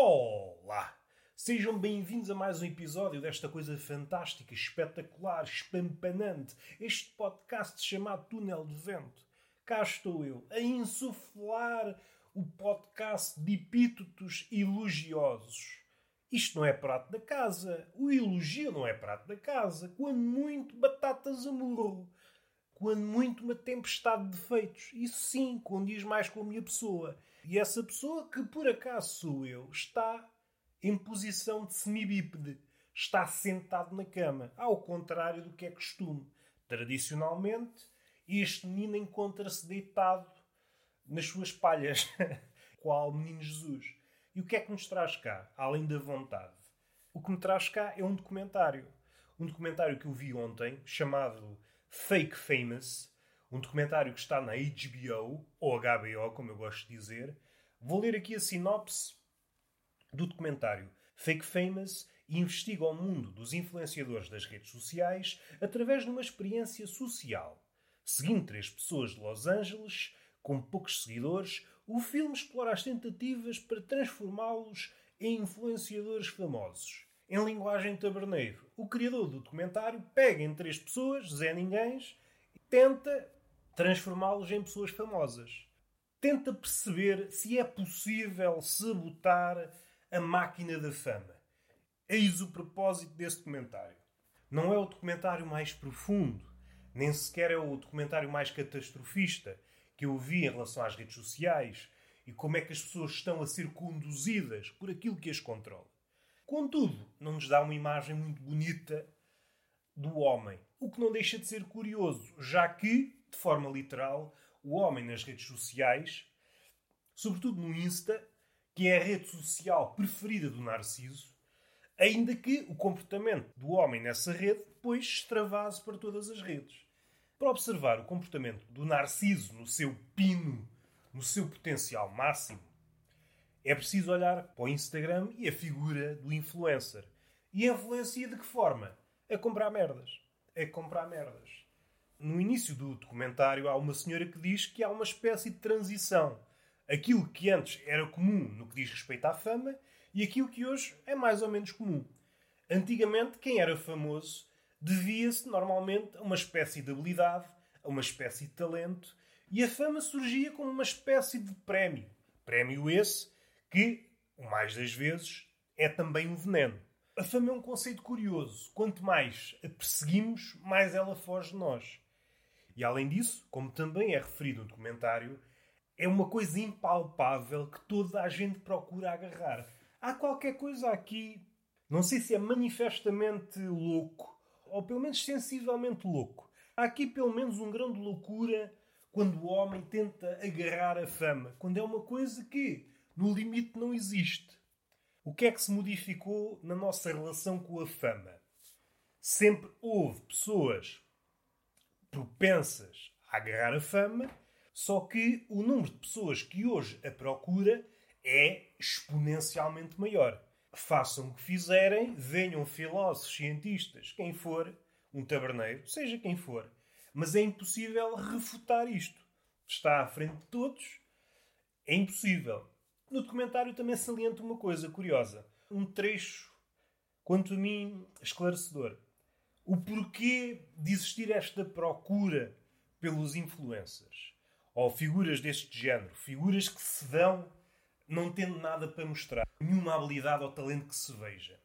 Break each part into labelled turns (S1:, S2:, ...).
S1: Olá! Sejam bem-vindos a mais um episódio desta coisa fantástica, espetacular, espampanante, este podcast chamado Túnel de Vento. Cá estou eu, a insuflar o podcast de epítetos elogiosos. Isto não é prato da casa, o elogio não é prato da casa, quando muito batatas a murro, quando muito uma tempestade de defeitos. Isso sim, condiz mais com a minha pessoa. E essa pessoa, que por acaso sou eu, está em posição de semibípede. Está sentado na cama, ao contrário do que é costume. Tradicionalmente, este menino encontra-se deitado nas suas palhas, qual menino Jesus. E o que é que nos traz cá, além da vontade? O que me traz cá é um documentário. Um documentário que eu vi ontem, chamado Fake Famous, um documentário que está na HBO, ou HBO, como eu gosto de dizer. Vou ler aqui a sinopse do documentário Fake Famous investiga o mundo dos influenciadores das redes sociais através de uma experiência social. Seguindo três pessoas de Los Angeles, com poucos seguidores, o filme explora as tentativas para transformá-los em influenciadores famosos. Em linguagem taberneiro, o criador do documentário pega em três pessoas, Zé Ninguém, e tenta transformá-los em pessoas famosas. Tenta perceber se é possível sabotar a máquina da fama. Eis o propósito desse documentário. Não é o documentário mais profundo, nem sequer é o documentário mais catastrofista que eu vi em relação às redes sociais e como é que as pessoas estão a ser conduzidas por aquilo que as controla. Contudo, não nos dá uma imagem muito bonita do homem, o que não deixa de ser curioso, já que, de forma literal, o homem nas redes sociais, sobretudo no Insta, que é a rede social preferida do Narciso, ainda que o comportamento do homem nessa rede depois extravase para todas as redes. Para observar o comportamento do Narciso no seu pino, no seu potencial máximo, é preciso olhar para o Instagram e a figura do influencer. E influencia de que forma? A comprar merdas. A comprar merdas. No início do documentário há uma senhora que diz que há uma espécie de transição aquilo que antes era comum no que diz respeito à fama e aquilo que hoje é mais ou menos comum. Antigamente, quem era famoso devia-se normalmente a uma espécie de habilidade, a uma espécie de talento, e a fama surgia como uma espécie de prémio. Prémio esse que, o mais das vezes, é também um veneno. A fama é um conceito curioso. Quanto mais a perseguimos, mais ela foge de nós. E além disso, como também é referido no documentário, é uma coisa impalpável que toda a gente procura agarrar. Há qualquer coisa aqui, não sei se é manifestamente louco, ou pelo menos sensivelmente louco. Há aqui pelo menos um grão de loucura quando o homem tenta agarrar a fama, quando é uma coisa que, no limite, não existe. O que é que se modificou na nossa relação com a fama? Sempre houve pessoas propensas a agarrar a fama só que o número de pessoas que hoje a procura é exponencialmente maior. Façam o que fizerem, venham filósofos, cientistas, quem for, um taberneiro, seja quem for. Mas é impossível refutar isto. Está à frente de todos. É impossível. No documentário também salienta uma coisa curiosa. Um trecho, quanto a mim, esclarecedor. O porquê de existir esta procura pelos influencers ou figuras deste género, figuras que se dão não tendo nada para mostrar, nenhuma habilidade ou talento que se veja.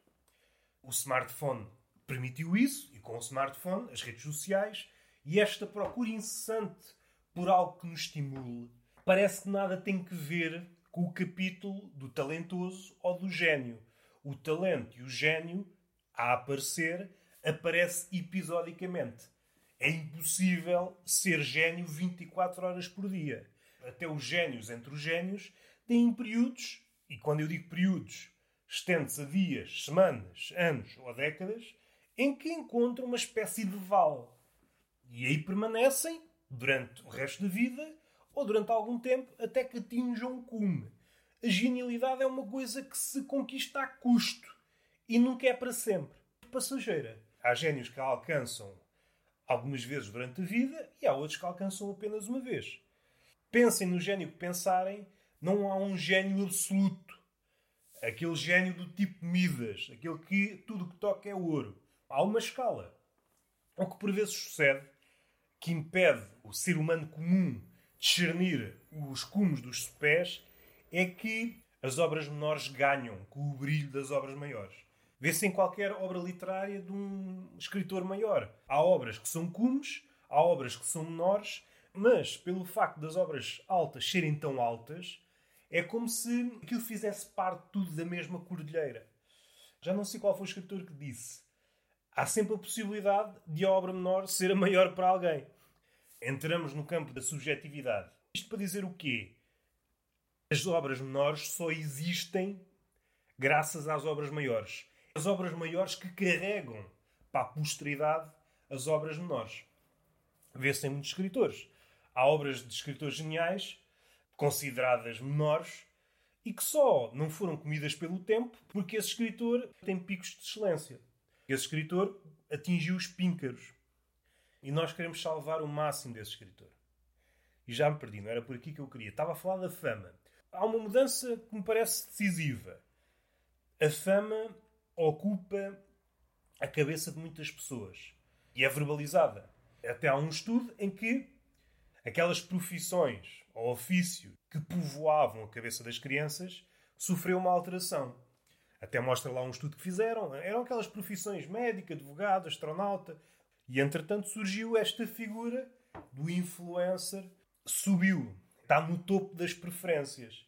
S1: O smartphone permitiu isso, e com o smartphone, as redes sociais, e esta procura incessante por algo que nos estimule, parece que nada tem que ver com o capítulo do talentoso ou do gênio. O talento e o gênio, a aparecer, aparece episodicamente. É impossível ser gênio 24 horas por dia. Até os génios entre os génios têm períodos, e quando eu digo períodos, estende-se a dias, semanas, anos ou décadas, em que encontram uma espécie de vale. E aí permanecem durante o resto da vida ou durante algum tempo até que atinjam o cume. A genialidade é uma coisa que se conquista a custo e nunca é para sempre. Passageira. Há génios que a alcançam algumas vezes durante a vida e há outros que alcançam apenas uma vez. Pensem no gênio que pensarem, não há um gênio absoluto. aquele gênio do tipo Midas, aquele que tudo que toca é ouro. Há uma escala. O que por vezes sucede, que impede o ser humano comum discernir os cumos dos pés, é que as obras menores ganham com o brilho das obras maiores. Vê-se em qualquer obra literária de um escritor maior. Há obras que são cumes, há obras que são menores, mas pelo facto das obras altas serem tão altas, é como se aquilo fizesse parte tudo da mesma cordilheira. Já não sei qual foi o escritor que disse. Há sempre a possibilidade de a obra menor ser a maior para alguém. Entramos no campo da subjetividade. Isto para dizer o quê? As obras menores só existem graças às obras maiores. As obras maiores que carregam para a posteridade as obras menores. Vê-se em muitos escritores. Há obras de escritores geniais consideradas menores e que só não foram comidas pelo tempo porque esse escritor tem picos de excelência. Esse escritor atingiu os píncaros. E nós queremos salvar o máximo desse escritor. E já me perdi, não era por aqui que eu queria. Estava a falar da fama. Há uma mudança que me parece decisiva. A fama ocupa a cabeça de muitas pessoas e é verbalizada. Até há um estudo em que aquelas profissões ou ofício que povoavam a cabeça das crianças sofreu uma alteração. Até mostra lá um estudo que fizeram. Eram aquelas profissões médico, advogado, astronauta. E entretanto surgiu esta figura do influencer, subiu, está no topo das preferências.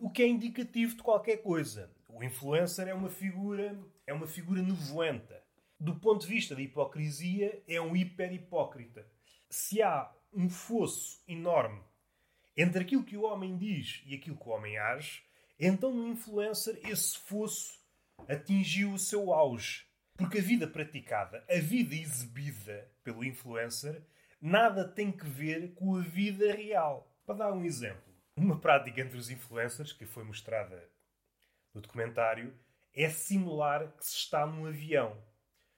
S1: O que é indicativo de qualquer coisa. O influencer é uma figura, é uma figura nevoenta. Do ponto de vista da hipocrisia, é um hiper hipócrita. Se há um fosso enorme entre aquilo que o homem diz e aquilo que o homem age, então no influencer esse fosso atingiu o seu auge. Porque a vida praticada, a vida exibida pelo influencer, nada tem que ver com a vida real. Para dar um exemplo, uma prática entre os influencers que foi mostrada no documentário é simular que se está num avião.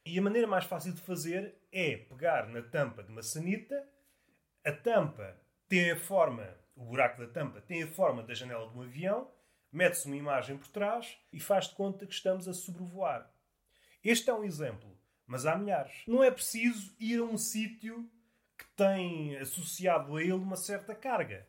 S1: E a maneira mais fácil de fazer é pegar na tampa de uma sanita, a tampa tem a forma o buraco da tampa tem a forma da janela de um avião, mete-se uma imagem por trás e faz de conta que estamos a sobrevoar. Este é um exemplo, mas há milhares. Não é preciso ir a um sítio que tem associado a ele uma certa carga,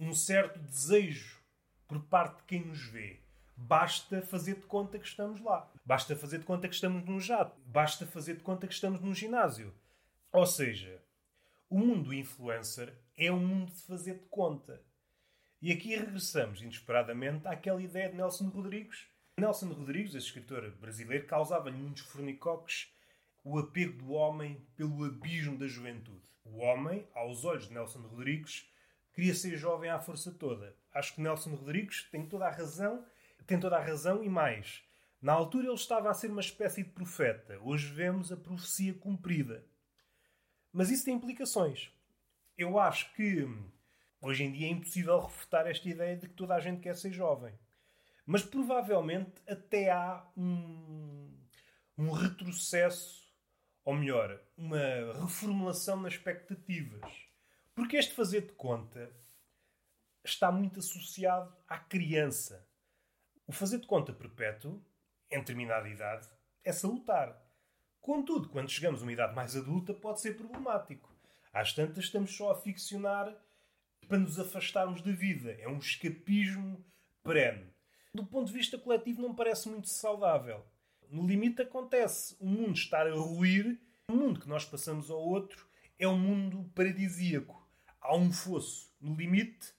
S1: um certo desejo por parte de quem nos vê. Basta fazer de conta que estamos lá. Basta fazer de conta que estamos num jato. Basta fazer de conta que estamos num ginásio. Ou seja, o mundo influencer é um mundo de fazer de conta. E aqui regressamos inesperadamente àquela ideia de Nelson Rodrigues. Nelson Rodrigues, esse escritor brasileiro, causava-lhe muitos fornicoques o apego do homem pelo abismo da juventude. O homem, aos olhos de Nelson Rodrigues, queria ser jovem à força toda. Acho que Nelson Rodrigues tem toda a razão, tem toda a razão e mais. Na altura ele estava a ser uma espécie de profeta. Hoje vemos a profecia cumprida. Mas isso tem implicações. Eu acho que hoje em dia é impossível refutar esta ideia de que toda a gente quer ser jovem. Mas provavelmente até há um, um retrocesso, ou melhor, uma reformulação nas expectativas. Porque este fazer de conta está muito associado à criança. O fazer de conta perpétuo, em determinada idade, é salutar. Contudo, quando chegamos a uma idade mais adulta, pode ser problemático. Às tantas, estamos só a ficcionar para nos afastarmos da vida. É um escapismo perene. Do ponto de vista coletivo, não parece muito saudável. No limite, acontece o mundo estar a ruir. O mundo que nós passamos ao outro é um mundo paradisíaco. Há um fosso. No limite,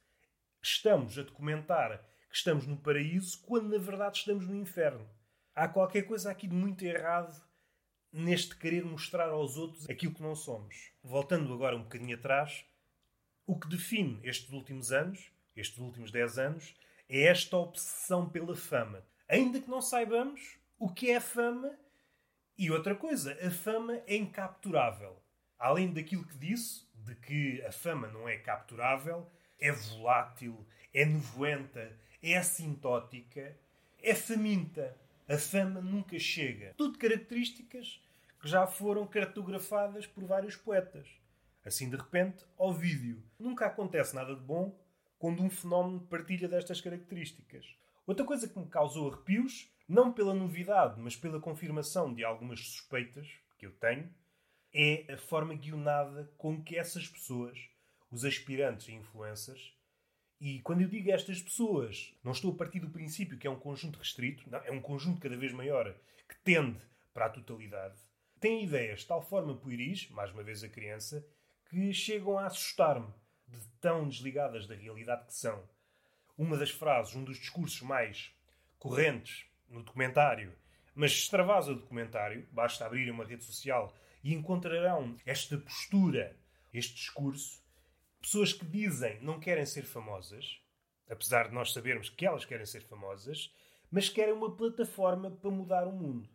S1: estamos a documentar que estamos no paraíso quando na verdade estamos no inferno. Há qualquer coisa aqui de muito errado neste querer mostrar aos outros aquilo que não somos. Voltando agora um bocadinho atrás, o que define estes últimos anos, estes últimos 10 anos, é esta obsessão pela fama. Ainda que não saibamos o que é a fama e outra coisa, a fama é incapturável. Além daquilo que disse, de que a fama não é capturável, é volátil, é nevoenta, é assintótica, é faminta. A fama nunca chega. Tudo características que já foram cartografadas por vários poetas. Assim, de repente, ao vídeo. Nunca acontece nada de bom quando um fenómeno partilha destas características. Outra coisa que me causou arrepios, não pela novidade, mas pela confirmação de algumas suspeitas que eu tenho, é a forma guionada com que essas pessoas, os aspirantes e influencers, e quando eu digo estas pessoas, não estou a partir do princípio que é um conjunto restrito, não, é um conjunto cada vez maior que tende para a totalidade, têm ideias de tal forma pueris, mais uma vez a criança, que chegam a assustar-me de tão desligadas da realidade que são. Uma das frases, um dos discursos mais correntes no documentário, mas extravasa o documentário, basta abrir uma rede social e encontrarão esta postura, este discurso. Pessoas que dizem não querem ser famosas, apesar de nós sabermos que elas querem ser famosas, mas querem uma plataforma para mudar o mundo.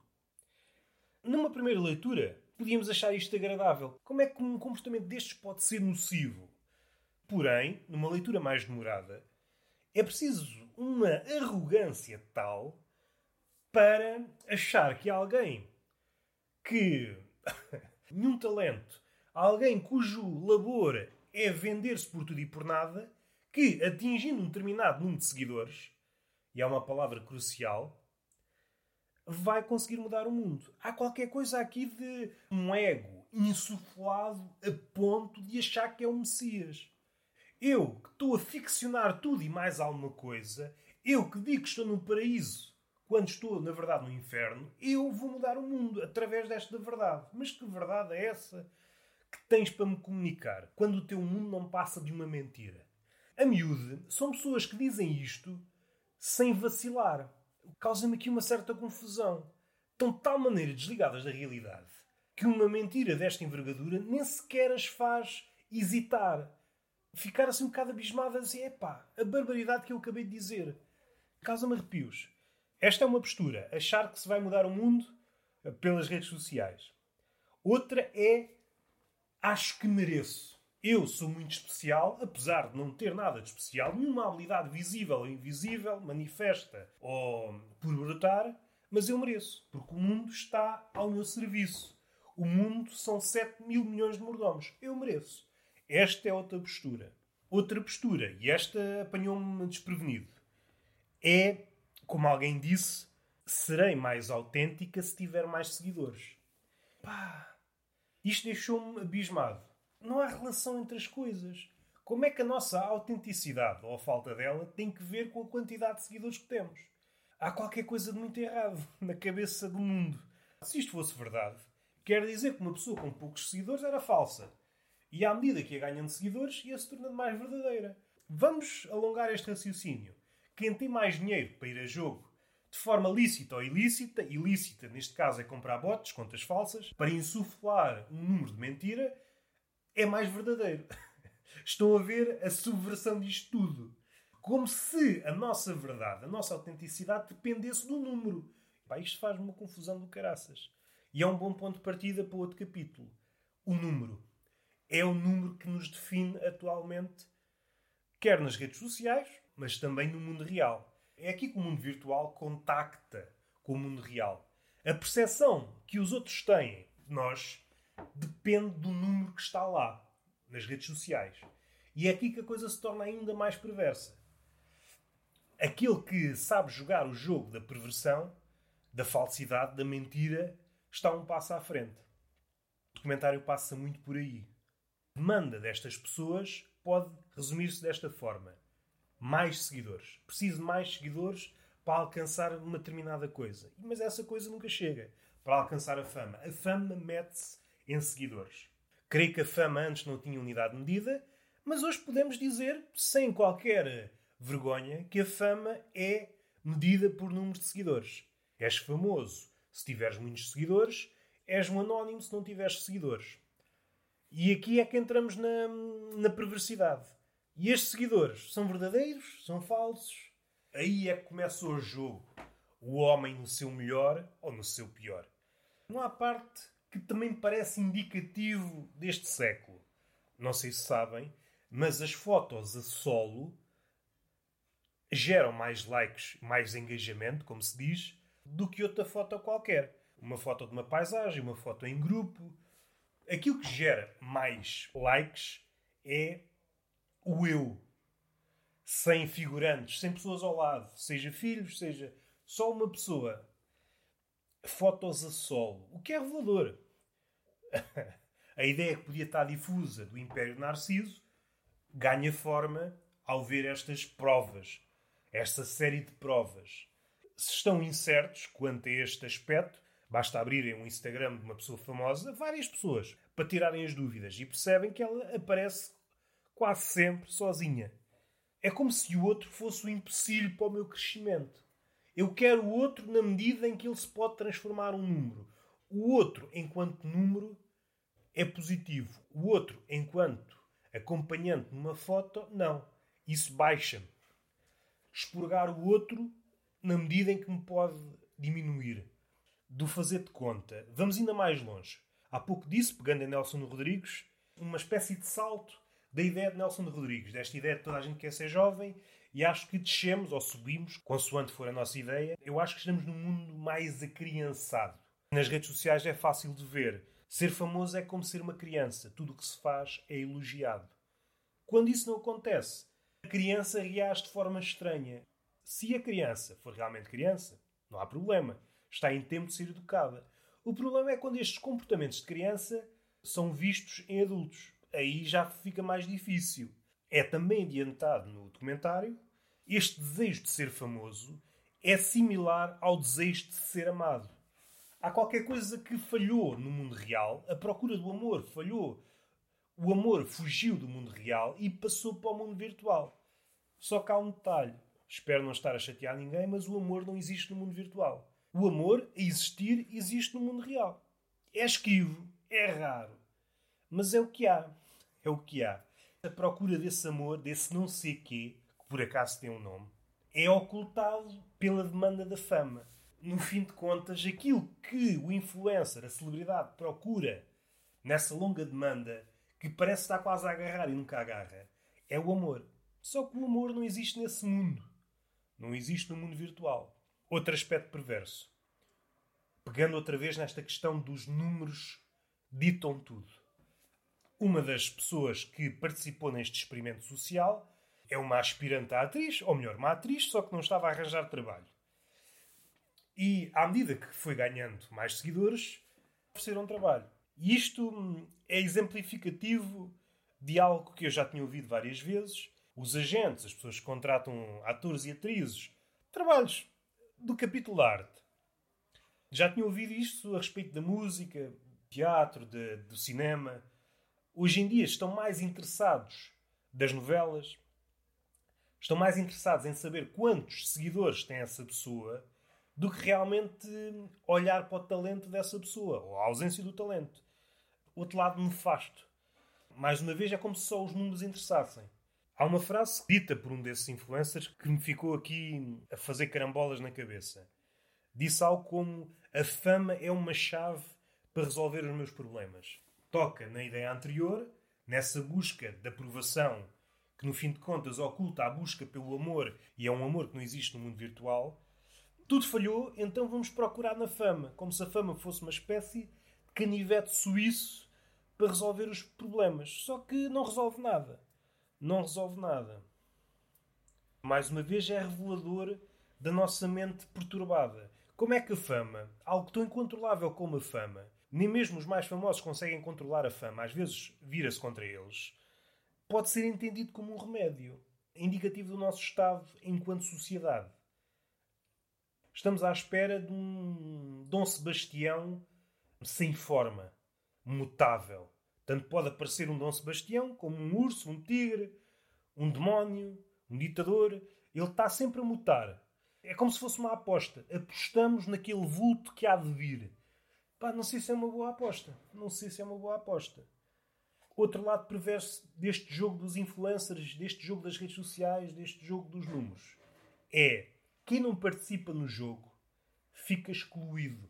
S1: Numa primeira leitura, podíamos achar isto agradável. Como é que um comportamento destes pode ser nocivo? Porém, numa leitura mais demorada, é preciso uma arrogância tal para achar que alguém que nenhum talento, alguém cujo labor é vender-se por tudo e por nada, que atingindo um determinado número de seguidores, e é uma palavra crucial, vai conseguir mudar o mundo. Há qualquer coisa aqui de um ego insuflado a ponto de achar que é o Messias. Eu que estou a ficcionar tudo e mais alguma coisa, eu que digo que estou no paraíso quando estou, na verdade, no inferno, eu vou mudar o mundo através desta verdade. Mas que verdade é essa que tens para me comunicar quando o teu mundo não passa de uma mentira? A miúde são pessoas que dizem isto sem vacilar. Causa-me aqui uma certa confusão. Estão de tal maneira desligadas da realidade que uma mentira desta envergadura nem sequer as faz hesitar. Ficar assim um bocado abismadas assim, epá, a barbaridade que eu acabei de dizer. Causa-me arrepios. Esta é uma postura, achar que se vai mudar o mundo eh, pelas redes sociais. Outra é acho que mereço. Eu sou muito especial, apesar de não ter nada de especial, nenhuma habilidade visível ou invisível, manifesta ou por brotar, mas eu mereço, porque o mundo está ao meu serviço. O mundo são 7 mil milhões de mordomos. Eu mereço. Esta é outra postura. Outra postura, e esta apanhou-me desprevenido, é como alguém disse, serei mais autêntica se tiver mais seguidores. Pá, isto deixou-me abismado. Não há relação entre as coisas. Como é que a nossa autenticidade, ou a falta dela, tem que ver com a quantidade de seguidores que temos? Há qualquer coisa de muito errado na cabeça do mundo. Se isto fosse verdade, quer dizer que uma pessoa com poucos seguidores era falsa. E à medida que ia ganhando seguidores, ia se tornando mais verdadeira. Vamos alongar este raciocínio quem tem mais dinheiro para ir a jogo de forma lícita ou ilícita, ilícita neste caso é comprar bots, contas falsas, para insuflar um número de mentira, é mais verdadeiro. Estão a ver a subversão disto tudo. Como se a nossa verdade, a nossa autenticidade dependesse do número. Pá, isto faz uma confusão do caraças. E é um bom ponto de partida para outro capítulo. O número. É o número que nos define atualmente, quer nas redes sociais, mas também no mundo real. É aqui que o mundo virtual contacta com o mundo real. A percepção que os outros têm de nós depende do número que está lá, nas redes sociais. E é aqui que a coisa se torna ainda mais perversa. Aquele que sabe jogar o jogo da perversão, da falsidade, da mentira, está um passo à frente. O documentário passa muito por aí. A demanda destas pessoas pode resumir-se desta forma: mais seguidores. Preciso de mais seguidores para alcançar uma determinada coisa. Mas essa coisa nunca chega para alcançar a fama. A fama mete-se em seguidores. Creio que a fama antes não tinha unidade de medida, mas hoje podemos dizer, sem qualquer vergonha, que a fama é medida por número de seguidores. És famoso se tiveres muitos seguidores, és um anónimo se não tiveres seguidores. E aqui é que entramos na, na perversidade. E estes seguidores são verdadeiros? São falsos? Aí é que começa o jogo. O homem no seu melhor ou no seu pior. Não há parte que também parece indicativo deste século. Não sei se sabem, mas as fotos a solo geram mais likes, mais engajamento, como se diz, do que outra foto qualquer. Uma foto de uma paisagem, uma foto em grupo. Aquilo que gera mais likes é o eu. sem figurantes, sem pessoas ao lado, seja filhos, seja só uma pessoa. Fotos a solo, o que é revelador. a ideia que podia estar difusa do Império Narciso ganha forma ao ver estas provas, esta série de provas. Se estão incertos quanto a este aspecto, basta abrirem um Instagram de uma pessoa famosa, várias pessoas, para tirarem as dúvidas e percebem que ela aparece quase sempre sozinha. É como se o outro fosse o empecilho para o meu crescimento. Eu quero o outro na medida em que ele se pode transformar um número. O outro, enquanto número, é positivo. O outro, enquanto acompanhante numa foto, não. Isso baixa-me. Expurgar o outro na medida em que me pode diminuir. Do fazer de conta. Vamos ainda mais longe. Há pouco disse, pegando em Nelson Rodrigues, uma espécie de salto da ideia de Nelson Rodrigues, desta ideia de toda a gente quer ser jovem, e acho que descemos ou subimos, consoante for a nossa ideia. Eu acho que estamos num mundo mais acriançado. Nas redes sociais é fácil de ver. Ser famoso é como ser uma criança. Tudo o que se faz é elogiado. Quando isso não acontece, a criança reage de forma estranha. Se a criança for realmente criança, não há problema. Está em tempo de ser educada. O problema é quando estes comportamentos de criança são vistos em adultos. Aí já fica mais difícil. É também adiantado no documentário este desejo de ser famoso é similar ao desejo de ser amado. Há qualquer coisa que falhou no mundo real, a procura do amor falhou. O amor fugiu do mundo real e passou para o mundo virtual. Só que há um detalhe. Espero não estar a chatear ninguém, mas o amor não existe no mundo virtual. O amor, a existir, existe no mundo real. É esquivo, é raro, mas é o que há. É o que há. A procura desse amor, desse não sei quê, que por acaso tem um nome, é ocultado pela demanda da fama. No fim de contas, aquilo que o influencer, a celebridade, procura nessa longa demanda, que parece estar quase a agarrar e nunca agarra, é o amor. Só que o amor não existe nesse mundo. Não existe no mundo virtual. Outro aspecto perverso. Pegando outra vez nesta questão dos números ditam tudo. Uma das pessoas que participou neste experimento social é uma aspirante à atriz, ou melhor, uma atriz, só que não estava a arranjar trabalho. E à medida que foi ganhando mais seguidores, ofereceram trabalho. E isto hum, é exemplificativo de algo que eu já tinha ouvido várias vezes. Os agentes, as pessoas que contratam atores e atrizes, trabalhos do capítulo arte. Já tinha ouvido isto a respeito da música, teatro, de, do cinema. Hoje em dia estão mais interessados das novelas, estão mais interessados em saber quantos seguidores tem essa pessoa do que realmente olhar para o talento dessa pessoa ou a ausência do talento. Outro lado nefasto. Mais uma vez, é como se só os números interessassem. Há uma frase dita por um desses influencers que me ficou aqui a fazer carambolas na cabeça. Disse algo como: A fama é uma chave para resolver os meus problemas. Toca na ideia anterior, nessa busca de aprovação que no fim de contas oculta a busca pelo amor e é um amor que não existe no mundo virtual. Tudo falhou, então vamos procurar na fama, como se a fama fosse uma espécie de canivete suíço para resolver os problemas. Só que não resolve nada. Não resolve nada. Mais uma vez é revelador da nossa mente perturbada. Como é que a fama, algo tão incontrolável como a fama, nem mesmo os mais famosos conseguem controlar a fama, às vezes vira-se contra eles, pode ser entendido como um remédio, indicativo do nosso estado enquanto sociedade. Estamos à espera de um Dom Sebastião sem forma, mutável. Tanto pode aparecer um Dom Sebastião como um urso, um tigre, um demónio, um ditador. Ele está sempre a mutar. É como se fosse uma aposta. Apostamos naquele vulto que há de vir. Pá, não sei se é uma boa aposta. Não sei se é uma boa aposta outro lado perverso deste jogo dos influencers, deste jogo das redes sociais, deste jogo dos números, é quem não participa no jogo fica excluído.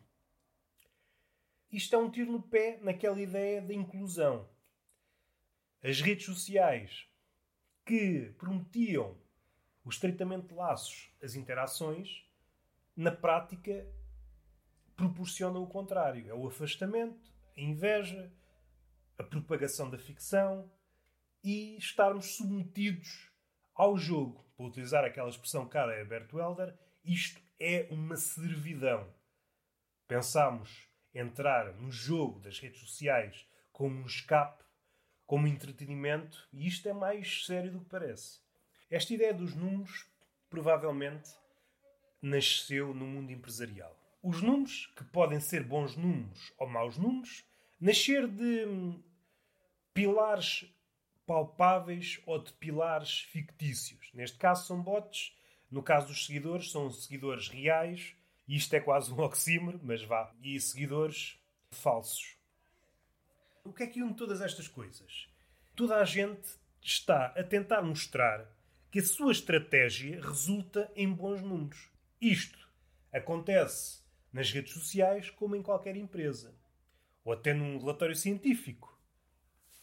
S1: Isto é um tiro no pé naquela ideia da inclusão. As redes sociais que prometiam o estreitamento de laços, as interações, na prática proporcionam o contrário. É o afastamento, a inveja, a propagação da ficção e estarmos submetidos ao jogo. para utilizar aquela expressão cara a Bert Welder, isto é uma servidão. Pensámos entrar no jogo das redes sociais como um escape, como entretenimento, e isto é mais sério do que parece. Esta ideia dos números provavelmente nasceu no mundo empresarial. Os números, que podem ser bons números ou maus números, nascer de hum, pilares palpáveis ou de pilares fictícios. Neste caso são bots, no caso dos seguidores são seguidores reais, e isto é quase um oxímoro, mas vá, e seguidores falsos. O que é que une todas estas coisas? Toda a gente está a tentar mostrar que a sua estratégia resulta em bons números. Isto acontece nas redes sociais como em qualquer empresa, ou até num relatório científico.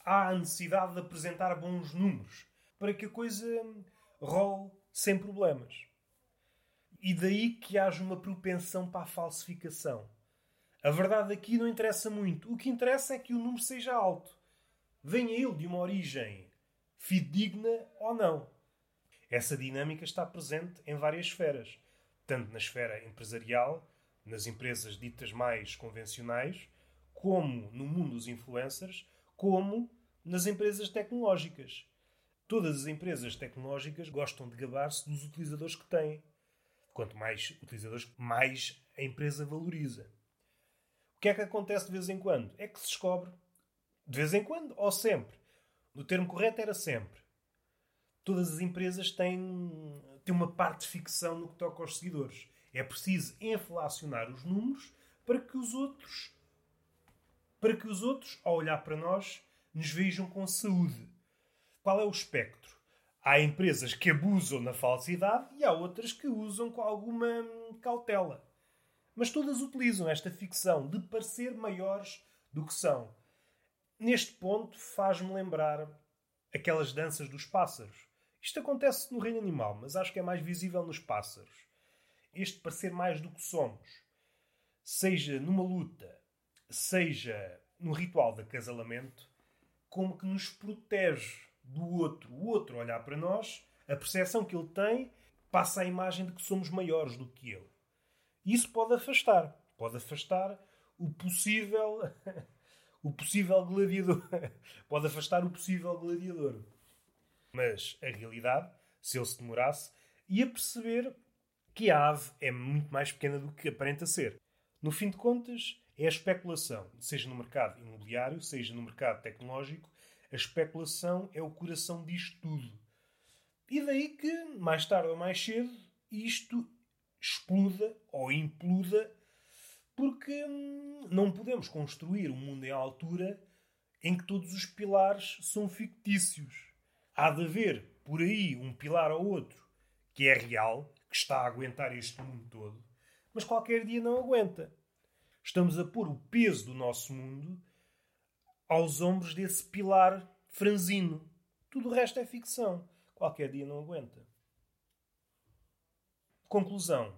S1: Há a necessidade de apresentar bons números para que a coisa role sem problemas. E daí que haja uma propensão para a falsificação. A verdade aqui não interessa muito. O que interessa é que o número seja alto. Venha ele de uma origem fidedigna ou não. Essa dinâmica está presente em várias esferas, tanto na esfera empresarial, nas empresas ditas mais convencionais, como no mundo dos influencers, como nas empresas tecnológicas. Todas as empresas tecnológicas gostam de gabar-se dos utilizadores que têm. Quanto mais utilizadores, mais a empresa valoriza. O que é que acontece de vez em quando? É que se descobre, de vez em quando ou sempre. O termo correto era sempre todas as empresas têm, têm uma parte de ficção no que toca aos seguidores. É preciso inflacionar os números para que os outros, para que os outros, ao olhar para nós, nos vejam com saúde. Qual é o espectro? Há empresas que abusam na falsidade e há outras que usam com alguma cautela. Mas todas utilizam esta ficção de parecer maiores do que são. Neste ponto faz-me lembrar aquelas danças dos pássaros. Isto acontece no reino animal, mas acho que é mais visível nos pássaros. Este parecer mais do que somos, seja numa luta, seja no ritual de acasalamento, como que nos protege do outro. O outro olhar para nós, a percepção que ele tem passa a imagem de que somos maiores do que ele. Isso pode afastar, pode afastar o possível o possível gladiador, pode afastar o possível gladiador. Mas a realidade, se ele se demorasse, ia perceber que a ave é muito mais pequena do que aparenta ser. No fim de contas, é a especulação, seja no mercado imobiliário, seja no mercado tecnológico, a especulação é o coração disto tudo. E daí que, mais tarde ou mais cedo, isto exploda ou imploda, porque hum, não podemos construir um mundo em altura em que todos os pilares são fictícios há de haver por aí um pilar ou outro que é real, que está a aguentar este mundo todo, mas qualquer dia não aguenta. Estamos a pôr o peso do nosso mundo aos ombros desse pilar franzino. Tudo o resto é ficção. Qualquer dia não aguenta. Conclusão.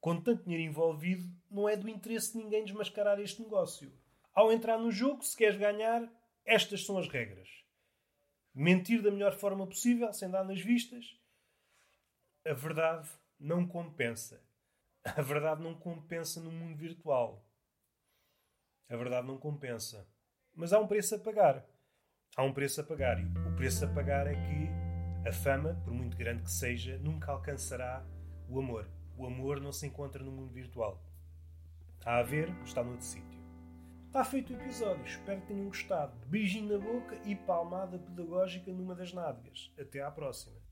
S1: Com tanto dinheiro envolvido, não é do interesse de ninguém desmascarar este negócio. Ao entrar no jogo, se queres ganhar, estas são as regras mentir da melhor forma possível, sem dar nas vistas. A verdade não compensa. A verdade não compensa no mundo virtual. A verdade não compensa. Mas há um preço a pagar. Há um preço a pagar. E o preço a pagar é que a fama, por muito grande que seja, nunca alcançará o amor. O amor não se encontra no mundo virtual. A haver, está noutro sítio. Está feito o episódio, espero que tenham gostado. Beijinho na boca e palmada pedagógica numa das nádegas. Até à próxima.